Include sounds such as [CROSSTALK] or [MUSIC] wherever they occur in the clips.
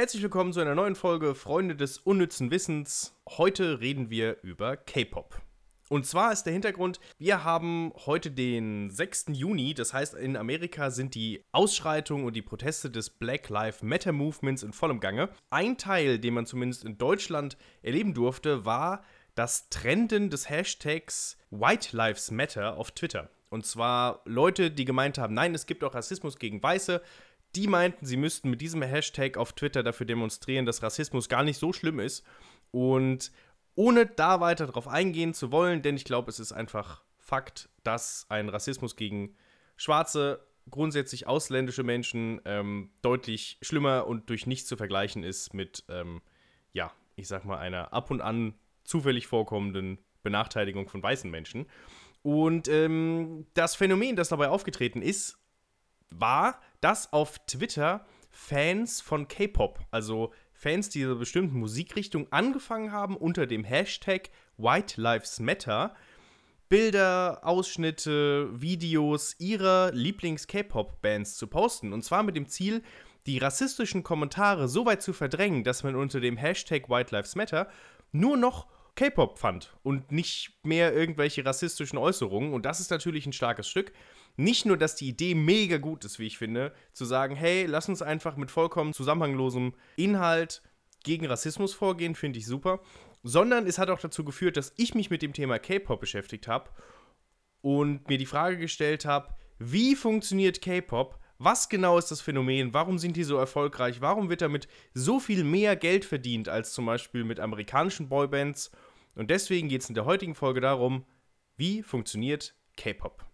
Herzlich willkommen zu einer neuen Folge Freunde des unnützen Wissens. Heute reden wir über K-Pop. Und zwar ist der Hintergrund, wir haben heute den 6. Juni, das heißt in Amerika sind die Ausschreitungen und die Proteste des Black Lives Matter Movements in vollem Gange. Ein Teil, den man zumindest in Deutschland erleben durfte, war das Trenden des Hashtags White Lives Matter auf Twitter. Und zwar Leute, die gemeint haben, nein, es gibt auch Rassismus gegen Weiße, die meinten, sie müssten mit diesem Hashtag auf Twitter dafür demonstrieren, dass Rassismus gar nicht so schlimm ist. Und ohne da weiter drauf eingehen zu wollen, denn ich glaube, es ist einfach Fakt, dass ein Rassismus gegen Schwarze, grundsätzlich ausländische Menschen ähm, deutlich schlimmer und durch nichts zu vergleichen ist mit, ähm, ja, ich sag mal, einer ab und an zufällig vorkommenden Benachteiligung von weißen Menschen. Und ähm, das Phänomen, das dabei aufgetreten ist, war, dass auf Twitter Fans von K-Pop, also Fans dieser bestimmten Musikrichtung, angefangen haben, unter dem Hashtag White Lives Matter Bilder, Ausschnitte, Videos ihrer Lieblings-K-Pop-Bands zu posten. Und zwar mit dem Ziel, die rassistischen Kommentare so weit zu verdrängen, dass man unter dem Hashtag White Lives Matter nur noch K-Pop fand und nicht mehr irgendwelche rassistischen Äußerungen. Und das ist natürlich ein starkes Stück nicht nur, dass die Idee mega gut ist, wie ich finde, zu sagen, hey, lass uns einfach mit vollkommen zusammenhanglosem Inhalt gegen Rassismus vorgehen, finde ich super, sondern es hat auch dazu geführt, dass ich mich mit dem Thema K-Pop beschäftigt habe und mir die Frage gestellt habe, wie funktioniert K-Pop? Was genau ist das Phänomen? Warum sind die so erfolgreich? Warum wird damit so viel mehr Geld verdient als zum Beispiel mit amerikanischen Boybands? Und deswegen geht es in der heutigen Folge darum, wie funktioniert K-Pop?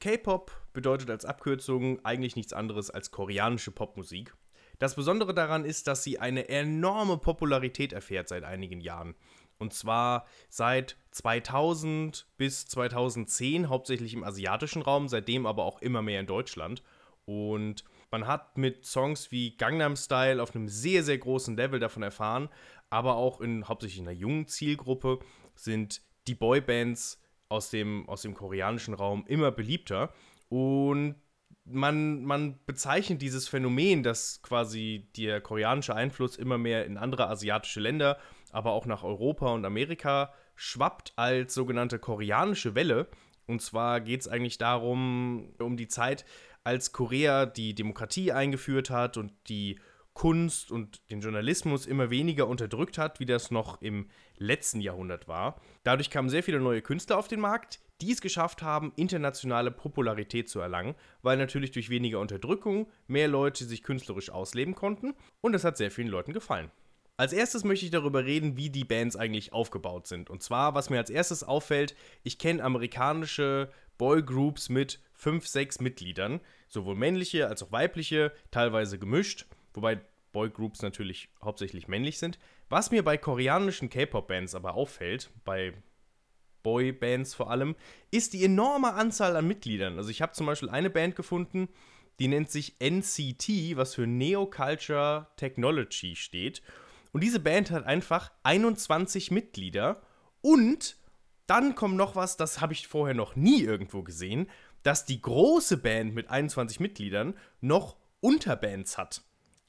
K-Pop bedeutet als Abkürzung eigentlich nichts anderes als koreanische Popmusik. Das Besondere daran ist, dass sie eine enorme Popularität erfährt seit einigen Jahren. Und zwar seit 2000 bis 2010 hauptsächlich im asiatischen Raum, seitdem aber auch immer mehr in Deutschland. Und man hat mit Songs wie Gangnam Style auf einem sehr, sehr großen Level davon erfahren, aber auch in hauptsächlich in einer jungen Zielgruppe sind die Boybands aus dem, aus dem koreanischen Raum immer beliebter. Und man, man bezeichnet dieses Phänomen, dass quasi der koreanische Einfluss immer mehr in andere asiatische Länder, aber auch nach Europa und Amerika schwappt, als sogenannte koreanische Welle. Und zwar geht es eigentlich darum, um die Zeit, als Korea die Demokratie eingeführt hat und die Kunst und den Journalismus immer weniger unterdrückt hat, wie das noch im letzten Jahrhundert war. Dadurch kamen sehr viele neue Künstler auf den Markt, die es geschafft haben, internationale Popularität zu erlangen, weil natürlich durch weniger Unterdrückung mehr Leute sich künstlerisch ausleben konnten und das hat sehr vielen Leuten gefallen. Als erstes möchte ich darüber reden, wie die Bands eigentlich aufgebaut sind. Und zwar, was mir als erstes auffällt, ich kenne amerikanische Boygroups mit fünf, sechs Mitgliedern, sowohl männliche als auch weibliche, teilweise gemischt wobei Boygroups natürlich hauptsächlich männlich sind. Was mir bei koreanischen K-Pop-Bands aber auffällt, bei Boybands vor allem, ist die enorme Anzahl an Mitgliedern. Also ich habe zum Beispiel eine Band gefunden, die nennt sich NCT, was für Neo Culture Technology steht. Und diese Band hat einfach 21 Mitglieder und dann kommt noch was, das habe ich vorher noch nie irgendwo gesehen, dass die große Band mit 21 Mitgliedern noch Unterbands hat.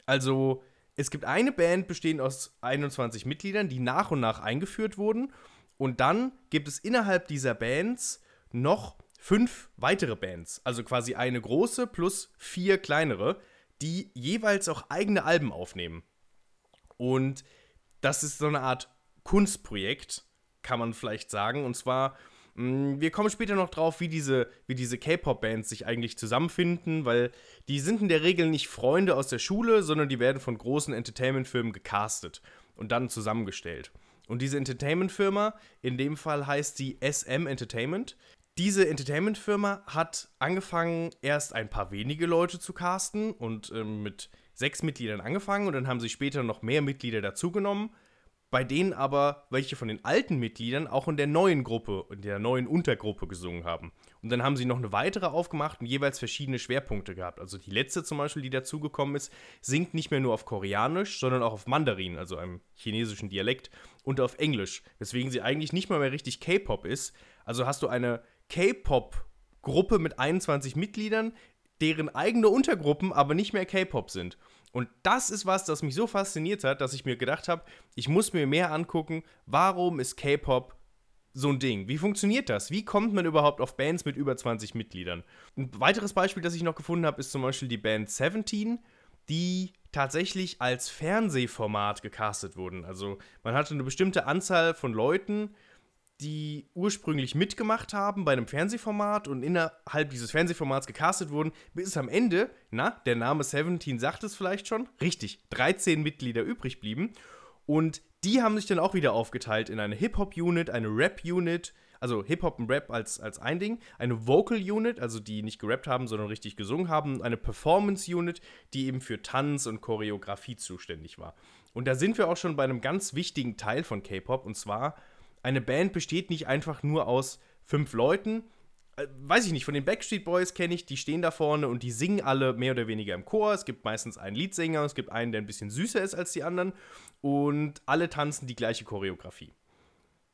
Also, es gibt eine Band bestehend aus 21 Mitgliedern, die nach und nach eingeführt wurden. Und dann gibt es innerhalb dieser Bands noch fünf weitere Bands. Also quasi eine große plus vier kleinere, die jeweils auch eigene Alben aufnehmen. Und das ist so eine Art Kunstprojekt, kann man vielleicht sagen. Und zwar Mm, wir kommen später noch drauf, wie diese, wie diese K-Pop-Bands sich eigentlich zusammenfinden, weil die sind in der Regel nicht Freunde aus der Schule, sondern die werden von großen Entertainment-Firmen gecastet und dann zusammengestellt. Und diese Entertainment-Firma, in dem Fall heißt sie SM Entertainment. Diese Entertainment-Firma hat angefangen, erst ein paar wenige Leute zu casten und ähm, mit sechs Mitgliedern angefangen und dann haben sie später noch mehr Mitglieder dazugenommen bei denen aber welche von den alten Mitgliedern auch in der neuen Gruppe, in der neuen Untergruppe gesungen haben. Und dann haben sie noch eine weitere aufgemacht und jeweils verschiedene Schwerpunkte gehabt. Also die letzte zum Beispiel, die dazugekommen ist, singt nicht mehr nur auf Koreanisch, sondern auch auf Mandarin, also einem chinesischen Dialekt, und auf Englisch, weswegen sie eigentlich nicht mal mehr richtig K-Pop ist. Also hast du eine K-Pop-Gruppe mit 21 Mitgliedern, deren eigene Untergruppen aber nicht mehr K-Pop sind. Und das ist was, das mich so fasziniert hat, dass ich mir gedacht habe, ich muss mir mehr angucken, warum ist K-Pop so ein Ding? Wie funktioniert das? Wie kommt man überhaupt auf Bands mit über 20 Mitgliedern? Ein weiteres Beispiel, das ich noch gefunden habe, ist zum Beispiel die Band 17, die tatsächlich als Fernsehformat gecastet wurden. Also man hatte eine bestimmte Anzahl von Leuten, die ursprünglich mitgemacht haben bei einem Fernsehformat und innerhalb dieses Fernsehformats gecastet wurden, bis am Ende, na, der Name 17 sagt es vielleicht schon, richtig, 13 Mitglieder übrig blieben. Und die haben sich dann auch wieder aufgeteilt in eine Hip-Hop-Unit, eine Rap-Unit, also Hip-Hop und Rap als, als ein Ding, eine Vocal-Unit, also die nicht gerappt haben, sondern richtig gesungen haben, eine Performance-Unit, die eben für Tanz und Choreografie zuständig war. Und da sind wir auch schon bei einem ganz wichtigen Teil von K-Pop, und zwar, eine Band besteht nicht einfach nur aus fünf Leuten, äh, weiß ich nicht, von den Backstreet Boys kenne ich, die stehen da vorne und die singen alle mehr oder weniger im Chor. Es gibt meistens einen Leadsänger, es gibt einen, der ein bisschen süßer ist als die anderen und alle tanzen die gleiche Choreografie.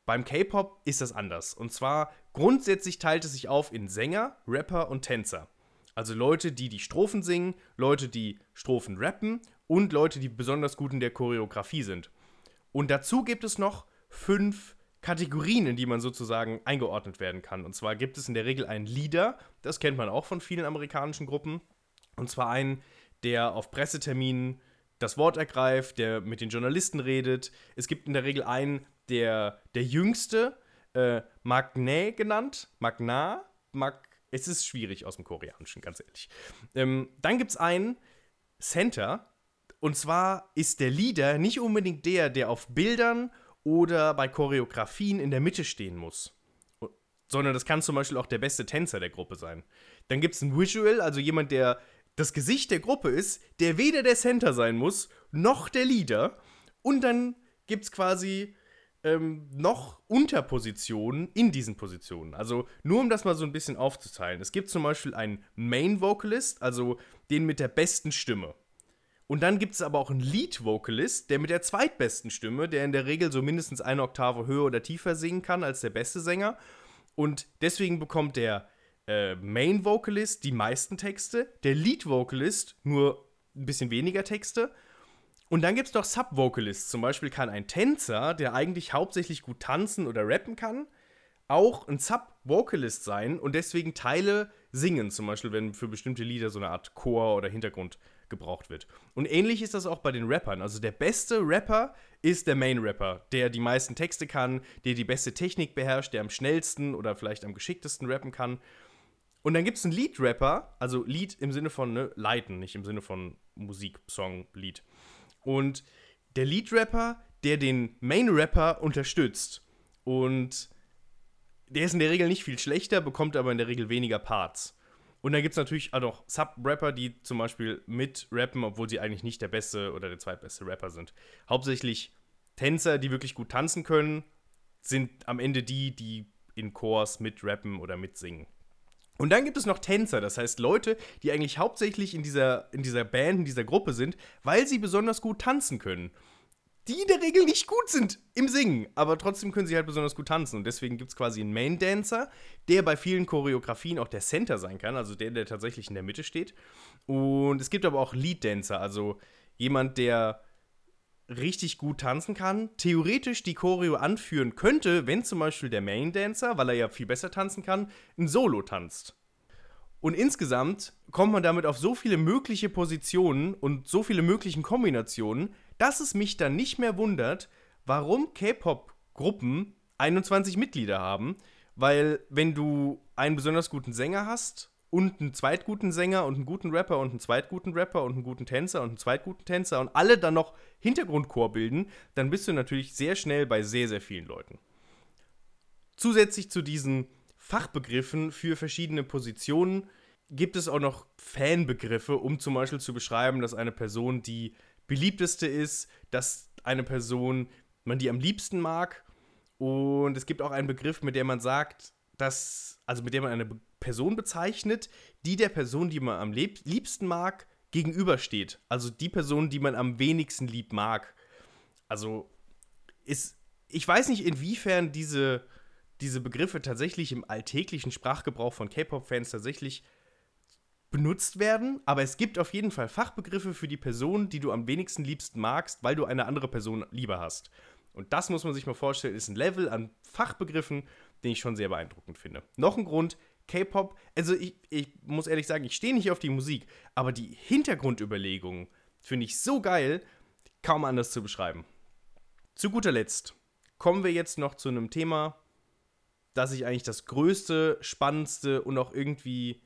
Beim K-Pop ist das anders. Und zwar grundsätzlich teilt es sich auf in Sänger, Rapper und Tänzer. Also Leute, die die Strophen singen, Leute, die Strophen rappen und Leute, die besonders gut in der Choreografie sind. Und dazu gibt es noch fünf Kategorien, in die man sozusagen eingeordnet werden kann. Und zwar gibt es in der Regel einen Leader, das kennt man auch von vielen amerikanischen Gruppen. Und zwar einen, der auf Presseterminen das Wort ergreift, der mit den Journalisten redet. Es gibt in der Regel einen, der der Jüngste, äh, Magne genannt, Magna, Mag, es ist schwierig aus dem Koreanischen, ganz ehrlich. Ähm, dann gibt es einen Center, und zwar ist der Leader nicht unbedingt der, der auf Bildern oder bei Choreografien in der Mitte stehen muss. Sondern das kann zum Beispiel auch der beste Tänzer der Gruppe sein. Dann gibt es ein Visual, also jemand, der das Gesicht der Gruppe ist, der weder der Center sein muss, noch der Leader. Und dann gibt es quasi ähm, noch Unterpositionen in diesen Positionen. Also nur um das mal so ein bisschen aufzuteilen. Es gibt zum Beispiel einen Main Vocalist, also den mit der besten Stimme. Und dann gibt es aber auch einen Lead-Vocalist, der mit der zweitbesten Stimme, der in der Regel so mindestens eine Oktave höher oder tiefer singen kann als der beste Sänger. Und deswegen bekommt der äh, Main-Vocalist die meisten Texte, der Lead-Vocalist nur ein bisschen weniger Texte. Und dann gibt es noch Sub-Vocalists. Zum Beispiel kann ein Tänzer, der eigentlich hauptsächlich gut tanzen oder rappen kann, auch ein Sub-Vocalist sein und deswegen Teile singen. Zum Beispiel, wenn für bestimmte Lieder so eine Art Chor oder Hintergrund gebraucht wird. Und ähnlich ist das auch bei den Rappern. Also der beste Rapper ist der Main-Rapper, der die meisten Texte kann, der die beste Technik beherrscht, der am schnellsten oder vielleicht am geschicktesten rappen kann. Und dann gibt es einen Lead-Rapper, also Lead im Sinne von ne, leiten, nicht im Sinne von Musik, Song, Lied. Und der Lead-Rapper, der den Main-Rapper unterstützt. Und der ist in der Regel nicht viel schlechter, bekommt aber in der Regel weniger Parts. Und dann gibt es natürlich auch noch Sub-Rapper, die zum Beispiel mit rappen, obwohl sie eigentlich nicht der beste oder der zweitbeste Rapper sind. Hauptsächlich Tänzer, die wirklich gut tanzen können, sind am Ende die, die in Chors mit rappen oder mitsingen. Und dann gibt es noch Tänzer, das heißt Leute, die eigentlich hauptsächlich in dieser, in dieser Band, in dieser Gruppe sind, weil sie besonders gut tanzen können die in der Regel nicht gut sind im Singen, aber trotzdem können sie halt besonders gut tanzen. Und deswegen gibt es quasi einen Main Dancer, der bei vielen Choreografien auch der Center sein kann, also der, der tatsächlich in der Mitte steht. Und es gibt aber auch Lead Dancer, also jemand, der richtig gut tanzen kann, theoretisch die Choreo anführen könnte, wenn zum Beispiel der Main Dancer, weil er ja viel besser tanzen kann, ein Solo tanzt. Und insgesamt kommt man damit auf so viele mögliche Positionen und so viele möglichen Kombinationen, dass es mich dann nicht mehr wundert, warum K-Pop-Gruppen 21 Mitglieder haben. Weil, wenn du einen besonders guten Sänger hast und einen zweitguten Sänger und einen guten Rapper und einen zweitguten Rapper und einen guten Tänzer und einen zweitguten Tänzer und alle dann noch Hintergrundchor bilden, dann bist du natürlich sehr schnell bei sehr, sehr vielen Leuten. Zusätzlich zu diesen Fachbegriffen für verschiedene Positionen gibt es auch noch Fanbegriffe, um zum Beispiel zu beschreiben, dass eine Person die beliebteste ist, dass eine Person man die am liebsten mag. Und es gibt auch einen Begriff, mit dem man sagt, dass, also mit dem man eine Person bezeichnet, die der Person, die man am liebsten mag, gegenübersteht. Also die Person, die man am wenigsten lieb mag. Also ist, ich weiß nicht, inwiefern diese, diese Begriffe tatsächlich im alltäglichen Sprachgebrauch von K-Pop-Fans tatsächlich benutzt werden, aber es gibt auf jeden Fall Fachbegriffe für die Person, die du am wenigsten liebst magst, weil du eine andere Person lieber hast. Und das muss man sich mal vorstellen, ist ein Level an Fachbegriffen, den ich schon sehr beeindruckend finde. Noch ein Grund, K-Pop, also ich, ich muss ehrlich sagen, ich stehe nicht auf die Musik, aber die Hintergrundüberlegungen finde ich so geil, kaum anders zu beschreiben. Zu guter Letzt kommen wir jetzt noch zu einem Thema, das ich eigentlich das größte, spannendste und auch irgendwie,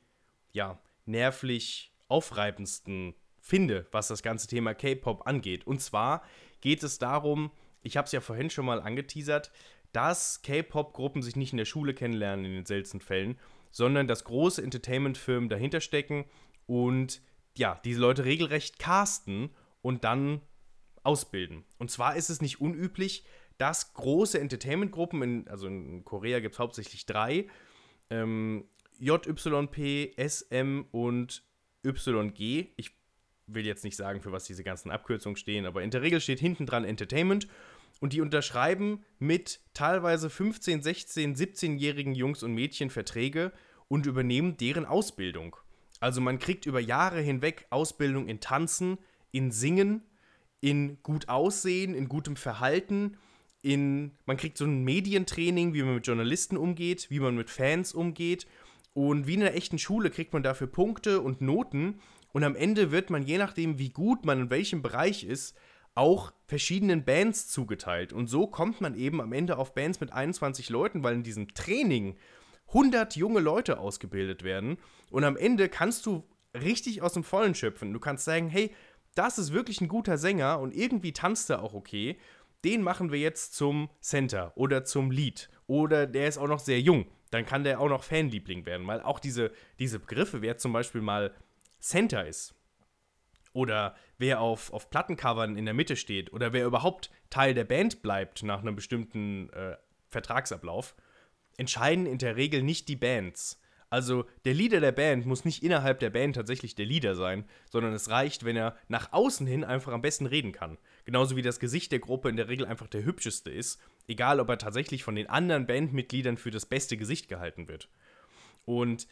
ja, nervlich aufreibendsten finde, was das ganze Thema K-Pop angeht. Und zwar geht es darum, ich habe es ja vorhin schon mal angeteasert, dass K-Pop-Gruppen sich nicht in der Schule kennenlernen in den seltensten Fällen, sondern dass große Entertainment-Firmen dahinter stecken und ja, diese Leute regelrecht casten und dann ausbilden. Und zwar ist es nicht unüblich, dass große Entertainment-Gruppen, also in Korea gibt es hauptsächlich drei, ähm, JYP, SM und YG. Ich will jetzt nicht sagen, für was diese ganzen Abkürzungen stehen, aber in der Regel steht hinten dran Entertainment und die unterschreiben mit teilweise 15, 16, 17-jährigen Jungs und Mädchen Verträge und übernehmen deren Ausbildung. Also man kriegt über Jahre hinweg Ausbildung in Tanzen, in Singen, in gut Aussehen, in gutem Verhalten, in man kriegt so ein Medientraining, wie man mit Journalisten umgeht, wie man mit Fans umgeht und wie in einer echten Schule kriegt man dafür Punkte und Noten und am Ende wird man je nachdem, wie gut man in welchem Bereich ist, auch verschiedenen Bands zugeteilt. Und so kommt man eben am Ende auf Bands mit 21 Leuten, weil in diesem Training 100 junge Leute ausgebildet werden. Und am Ende kannst du richtig aus dem Vollen schöpfen. Du kannst sagen, hey, das ist wirklich ein guter Sänger und irgendwie tanzt er auch okay. Den machen wir jetzt zum Center oder zum Lead. Oder der ist auch noch sehr jung. Dann kann der auch noch Fanliebling werden. Weil auch diese, diese Begriffe, wer zum Beispiel mal Center ist, oder wer auf, auf Plattencovern in der Mitte steht oder wer überhaupt Teil der Band bleibt nach einem bestimmten äh, Vertragsablauf, entscheiden in der Regel nicht die Bands. Also der Leader der Band muss nicht innerhalb der Band tatsächlich der Leader sein, sondern es reicht, wenn er nach außen hin einfach am besten reden kann. Genauso wie das Gesicht der Gruppe in der Regel einfach der hübscheste ist, egal ob er tatsächlich von den anderen Bandmitgliedern für das beste Gesicht gehalten wird. Und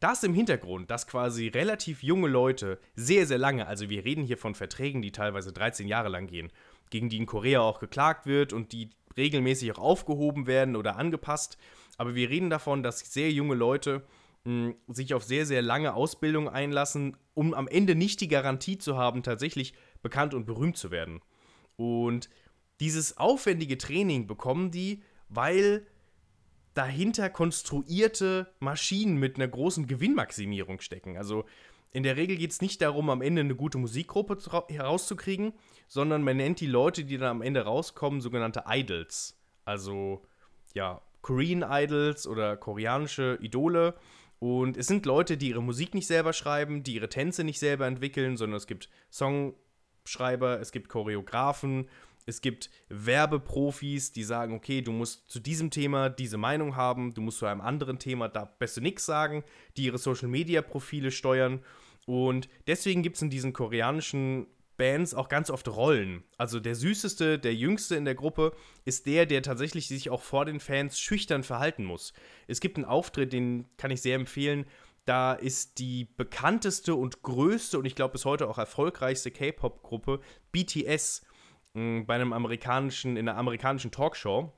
das im Hintergrund, dass quasi relativ junge Leute sehr, sehr lange, also wir reden hier von Verträgen, die teilweise 13 Jahre lang gehen, gegen die in Korea auch geklagt wird und die regelmäßig auch aufgehoben werden oder angepasst. Aber wir reden davon, dass sehr junge Leute mh, sich auf sehr, sehr lange Ausbildung einlassen, um am Ende nicht die Garantie zu haben, tatsächlich bekannt und berühmt zu werden. Und dieses aufwendige Training bekommen die, weil dahinter konstruierte Maschinen mit einer großen Gewinnmaximierung stecken. Also in der Regel geht es nicht darum, am Ende eine gute Musikgruppe herauszukriegen, sondern man nennt die Leute, die dann am Ende rauskommen, sogenannte Idols. Also ja, Korean Idols oder koreanische Idole. Und es sind Leute, die ihre Musik nicht selber schreiben, die ihre Tänze nicht selber entwickeln, sondern es gibt Songschreiber, es gibt Choreografen es gibt Werbeprofis, die sagen, okay, du musst zu diesem Thema diese Meinung haben, du musst zu einem anderen Thema da besser nichts sagen, die ihre Social-Media-Profile steuern. Und deswegen gibt es in diesen koreanischen Bands auch ganz oft Rollen. Also der süßeste, der jüngste in der Gruppe ist der, der tatsächlich sich auch vor den Fans schüchtern verhalten muss. Es gibt einen Auftritt, den kann ich sehr empfehlen. Da ist die bekannteste und größte und ich glaube bis heute auch erfolgreichste K-Pop-Gruppe BTS bei einem amerikanischen, in einer amerikanischen Talkshow.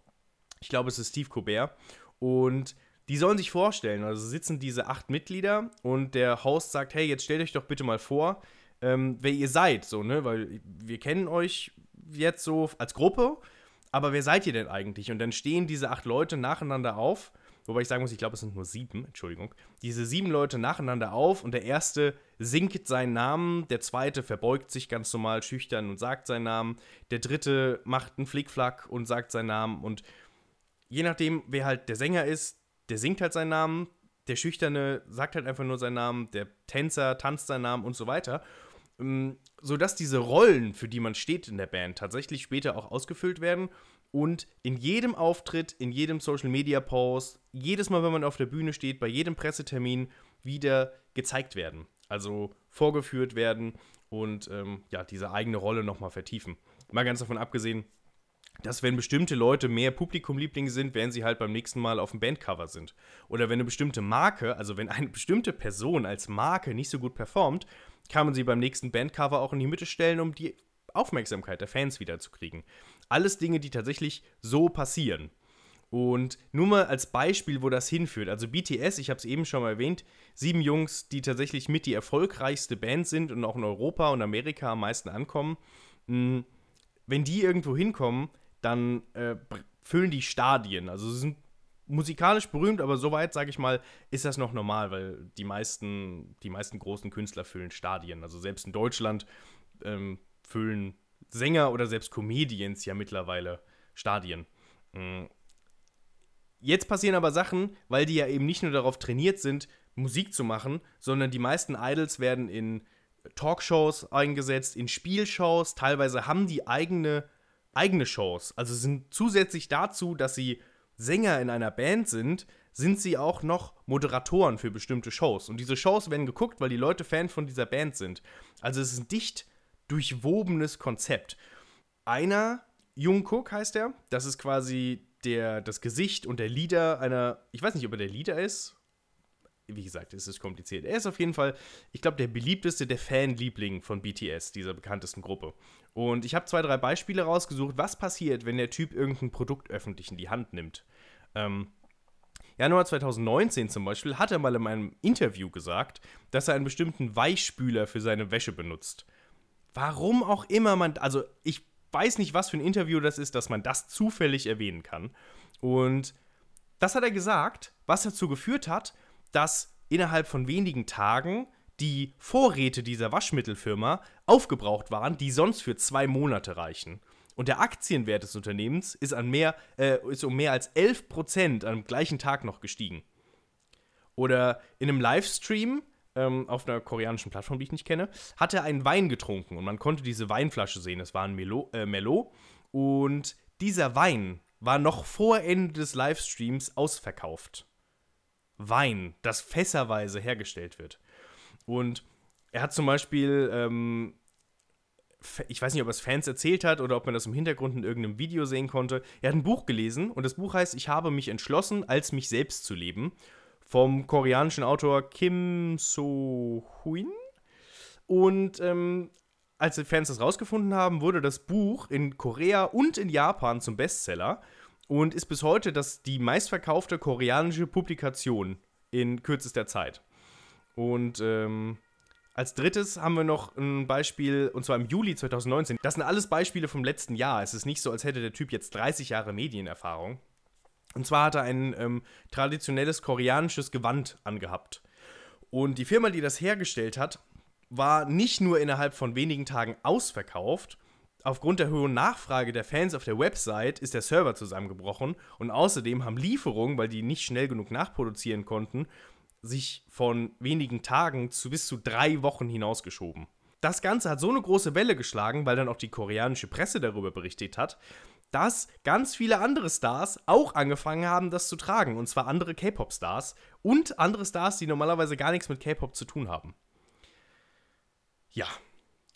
Ich glaube, es ist Steve Colbert. Und die sollen sich vorstellen, also sitzen diese acht Mitglieder und der Host sagt, hey, jetzt stellt euch doch bitte mal vor, ähm, wer ihr seid, so, ne? Weil wir kennen euch jetzt so als Gruppe, aber wer seid ihr denn eigentlich? Und dann stehen diese acht Leute nacheinander auf Wobei ich sagen muss, ich glaube, es sind nur sieben, Entschuldigung. Diese sieben Leute nacheinander auf und der erste singt seinen Namen, der zweite verbeugt sich ganz normal schüchtern und sagt seinen Namen, der dritte macht einen Flickflack und sagt seinen Namen und je nachdem, wer halt der Sänger ist, der singt halt seinen Namen, der Schüchterne sagt halt einfach nur seinen Namen, der Tänzer tanzt seinen Namen und so weiter. Ähm, sodass diese Rollen, für die man steht in der Band, tatsächlich später auch ausgefüllt werden und in jedem Auftritt, in jedem Social Media Post, jedes Mal, wenn man auf der Bühne steht, bei jedem Pressetermin wieder gezeigt werden. Also vorgeführt werden und ähm, ja, diese eigene Rolle nochmal vertiefen. Mal ganz davon abgesehen, dass wenn bestimmte Leute mehr Publikumlieblinge sind, werden sie halt beim nächsten Mal auf dem Bandcover sind. Oder wenn eine bestimmte Marke, also wenn eine [LAUGHS] bestimmte Person als Marke nicht so gut performt, kann man sie beim nächsten Bandcover auch in die Mitte stellen, um die Aufmerksamkeit der Fans wiederzukriegen. Alles Dinge, die tatsächlich so passieren. Und nur mal als Beispiel, wo das hinführt. Also BTS, ich habe es eben schon mal erwähnt, sieben Jungs, die tatsächlich mit die erfolgreichste Band sind und auch in Europa und Amerika am meisten ankommen. Hm, wenn die irgendwo hinkommen, dann äh, füllen die Stadien. Also sie sind musikalisch berühmt, aber soweit, sage ich mal, ist das noch normal, weil die meisten, die meisten großen Künstler füllen Stadien. Also selbst in Deutschland ähm, füllen Sänger oder selbst Comedians ja mittlerweile Stadien. Mhm. Jetzt passieren aber Sachen, weil die ja eben nicht nur darauf trainiert sind, Musik zu machen, sondern die meisten Idols werden in Talkshows eingesetzt, in Spielshows, teilweise haben die eigene, eigene Shows. Also sind zusätzlich dazu, dass sie Sänger in einer Band sind, sind sie auch noch Moderatoren für bestimmte Shows. Und diese Shows werden geguckt, weil die Leute Fan von dieser Band sind. Also es ist ein dicht durchwobenes Konzept. Einer, Jungkook heißt er, das ist quasi der, das Gesicht und der Leader einer, ich weiß nicht, ob er der Leader ist. Wie gesagt, es ist kompliziert. Er ist auf jeden Fall, ich glaube, der beliebteste, der Fanliebling von BTS, dieser bekanntesten Gruppe. Und ich habe zwei, drei Beispiele rausgesucht, was passiert, wenn der Typ irgendein Produkt öffentlich in die Hand nimmt. Ähm, Januar 2019 zum Beispiel hat er mal in einem Interview gesagt, dass er einen bestimmten Weichspüler für seine Wäsche benutzt. Warum auch immer man, also ich weiß nicht, was für ein Interview das ist, dass man das zufällig erwähnen kann. Und das hat er gesagt, was dazu geführt hat, dass innerhalb von wenigen Tagen die Vorräte dieser Waschmittelfirma aufgebraucht waren, die sonst für zwei Monate reichen. Und der Aktienwert des Unternehmens ist, an mehr, äh, ist um mehr als 11% am gleichen Tag noch gestiegen. Oder in einem Livestream ähm, auf einer koreanischen Plattform, die ich nicht kenne, hat er einen Wein getrunken und man konnte diese Weinflasche sehen. Das war ein Melo, äh, Merlot. Und dieser Wein war noch vor Ende des Livestreams ausverkauft. Wein, das fässerweise hergestellt wird. Und er hat zum Beispiel, ähm, ich weiß nicht, ob er es Fans erzählt hat oder ob man das im Hintergrund in irgendeinem Video sehen konnte. Er hat ein Buch gelesen und das Buch heißt Ich habe mich entschlossen, als mich selbst zu leben vom koreanischen Autor Kim So-huin. Und ähm, als die Fans das rausgefunden haben, wurde das Buch in Korea und in Japan zum Bestseller und ist bis heute das, die meistverkaufte koreanische Publikation in kürzester Zeit. Und ähm, als drittes haben wir noch ein Beispiel, und zwar im Juli 2019. Das sind alles Beispiele vom letzten Jahr. Es ist nicht so, als hätte der Typ jetzt 30 Jahre Medienerfahrung. Und zwar hat er ein ähm, traditionelles koreanisches Gewand angehabt. Und die Firma, die das hergestellt hat, war nicht nur innerhalb von wenigen Tagen ausverkauft, aufgrund der hohen Nachfrage der Fans auf der Website ist der Server zusammengebrochen und außerdem haben Lieferungen, weil die nicht schnell genug nachproduzieren konnten, sich von wenigen Tagen zu bis zu drei Wochen hinausgeschoben. Das Ganze hat so eine große Welle geschlagen, weil dann auch die koreanische Presse darüber berichtet hat, dass ganz viele andere Stars auch angefangen haben, das zu tragen. Und zwar andere K-Pop-Stars und andere Stars, die normalerweise gar nichts mit K-Pop zu tun haben. Ja,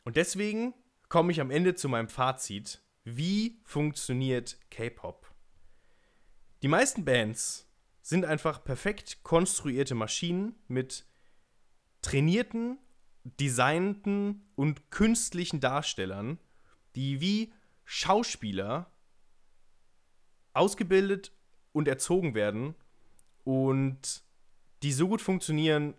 und deswegen komme ich am Ende zu meinem Fazit. Wie funktioniert K-Pop? Die meisten Bands sind einfach perfekt konstruierte Maschinen mit trainierten, designten und künstlichen Darstellern, die wie Schauspieler ausgebildet und erzogen werden und die so gut funktionieren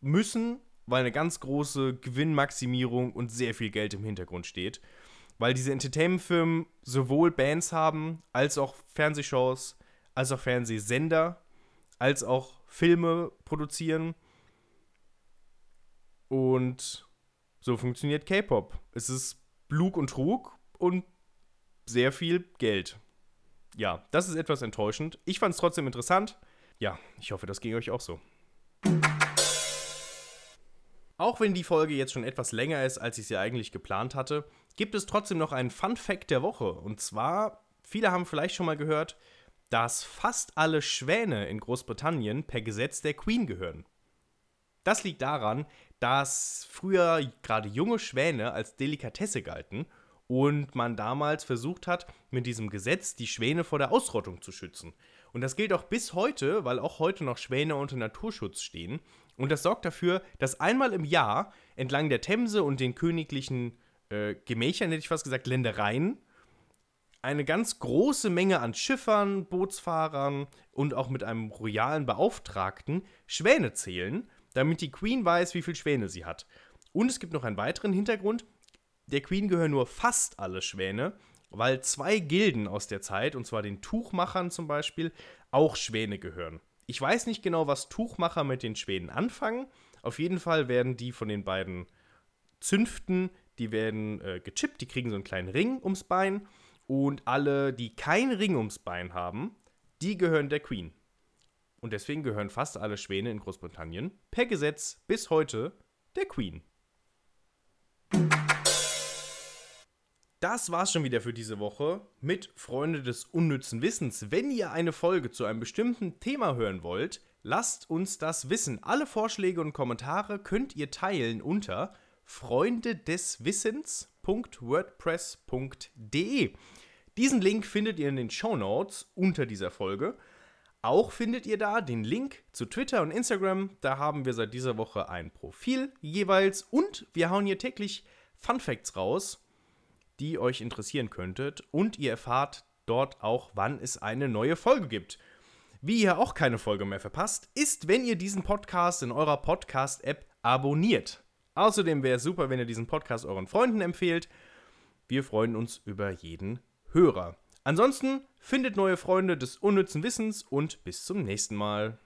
müssen, weil eine ganz große Gewinnmaximierung und sehr viel Geld im Hintergrund steht. Weil diese Entertainment-Firmen sowohl Bands haben, als auch Fernsehshows, als auch Fernsehsender, als auch Filme produzieren. Und so funktioniert K-Pop. Es ist Blug und Trug und sehr viel Geld ja, das ist etwas enttäuschend. Ich fand es trotzdem interessant. Ja, ich hoffe, das ging euch auch so. Auch wenn die Folge jetzt schon etwas länger ist, als ich sie eigentlich geplant hatte, gibt es trotzdem noch einen Fun Fact der Woche. Und zwar, viele haben vielleicht schon mal gehört, dass fast alle Schwäne in Großbritannien per Gesetz der Queen gehören. Das liegt daran, dass früher gerade junge Schwäne als Delikatesse galten und man damals versucht hat, mit diesem Gesetz die Schwäne vor der Ausrottung zu schützen. Und das gilt auch bis heute, weil auch heute noch Schwäne unter Naturschutz stehen. Und das sorgt dafür, dass einmal im Jahr entlang der Themse und den königlichen äh, Gemächern, hätte ich fast gesagt, Ländereien, eine ganz große Menge an Schiffern, Bootsfahrern und auch mit einem royalen Beauftragten Schwäne zählen, damit die Queen weiß, wie viele Schwäne sie hat. Und es gibt noch einen weiteren Hintergrund. Der Queen gehören nur fast alle Schwäne, weil zwei Gilden aus der Zeit, und zwar den Tuchmachern zum Beispiel, auch Schwäne gehören. Ich weiß nicht genau, was Tuchmacher mit den Schwänen anfangen. Auf jeden Fall werden die von den beiden Zünften, die werden äh, gechippt, die kriegen so einen kleinen Ring ums Bein und alle, die keinen Ring ums Bein haben, die gehören der Queen. Und deswegen gehören fast alle Schwäne in Großbritannien per Gesetz bis heute der Queen. Das war's schon wieder für diese Woche mit Freunde des unnützen Wissens. Wenn ihr eine Folge zu einem bestimmten Thema hören wollt, lasst uns das wissen. Alle Vorschläge und Kommentare könnt ihr teilen unter freundedeswissens.wordpress.de. Diesen Link findet ihr in den Show Notes unter dieser Folge. Auch findet ihr da den Link zu Twitter und Instagram. Da haben wir seit dieser Woche ein Profil jeweils und wir hauen hier täglich Fun Facts raus, die euch interessieren könntet. Und ihr erfahrt dort auch, wann es eine neue Folge gibt. Wie ihr auch keine Folge mehr verpasst, ist, wenn ihr diesen Podcast in eurer Podcast-App abonniert. Außerdem wäre es super, wenn ihr diesen Podcast euren Freunden empfehlt. Wir freuen uns über jeden Hörer. Ansonsten findet neue Freunde des unnützen Wissens und bis zum nächsten Mal.